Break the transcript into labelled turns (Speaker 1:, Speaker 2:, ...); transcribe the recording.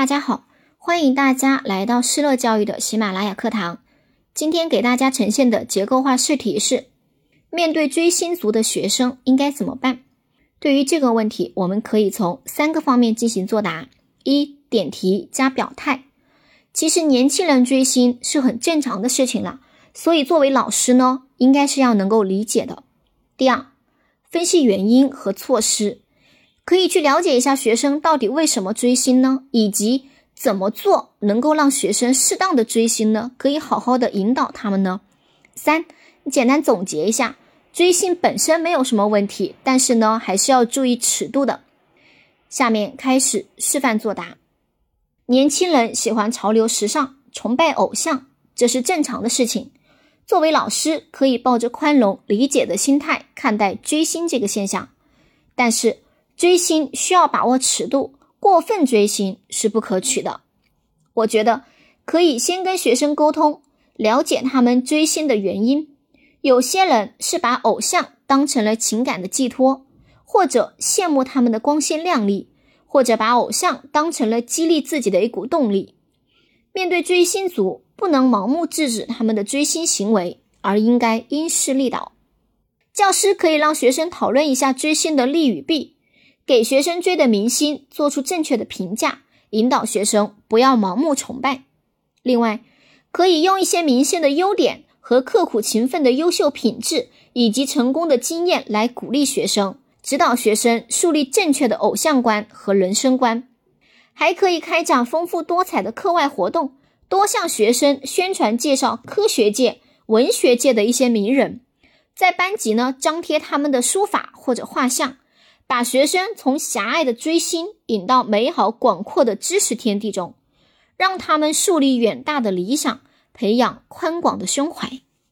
Speaker 1: 大家好，欢迎大家来到施乐教育的喜马拉雅课堂。今天给大家呈现的结构化试题是：面对追星族的学生应该怎么办？对于这个问题，我们可以从三个方面进行作答：一、点题加表态。其实年轻人追星是很正常的事情了，所以作为老师呢，应该是要能够理解的。第二，分析原因和措施。可以去了解一下学生到底为什么追星呢？以及怎么做能够让学生适当的追星呢？可以好好的引导他们呢。三，简单总结一下，追星本身没有什么问题，但是呢，还是要注意尺度的。下面开始示范作答。年轻人喜欢潮流时尚，崇拜偶像，这是正常的事情。作为老师，可以抱着宽容理解的心态看待追星这个现象，但是。追星需要把握尺度，过分追星是不可取的。我觉得可以先跟学生沟通，了解他们追星的原因。有些人是把偶像当成了情感的寄托，或者羡慕他们的光鲜亮丽，或者把偶像当成了激励自己的一股动力。面对追星族，不能盲目制止他们的追星行为，而应该因势利导。教师可以让学生讨论一下追星的利与弊。给学生追的明星做出正确的评价，引导学生不要盲目崇拜。另外，可以用一些明星的优点和刻苦勤奋的优秀品质，以及成功的经验来鼓励学生，指导学生树立正确的偶像观和人生观。还可以开展丰富多彩的课外活动，多向学生宣传介绍科学界、文学界的一些名人，在班级呢张贴他们的书法或者画像。把学生从狭隘的追星引到美好广阔的知识天地中，让他们树立远大的理想，培养宽广的胸怀。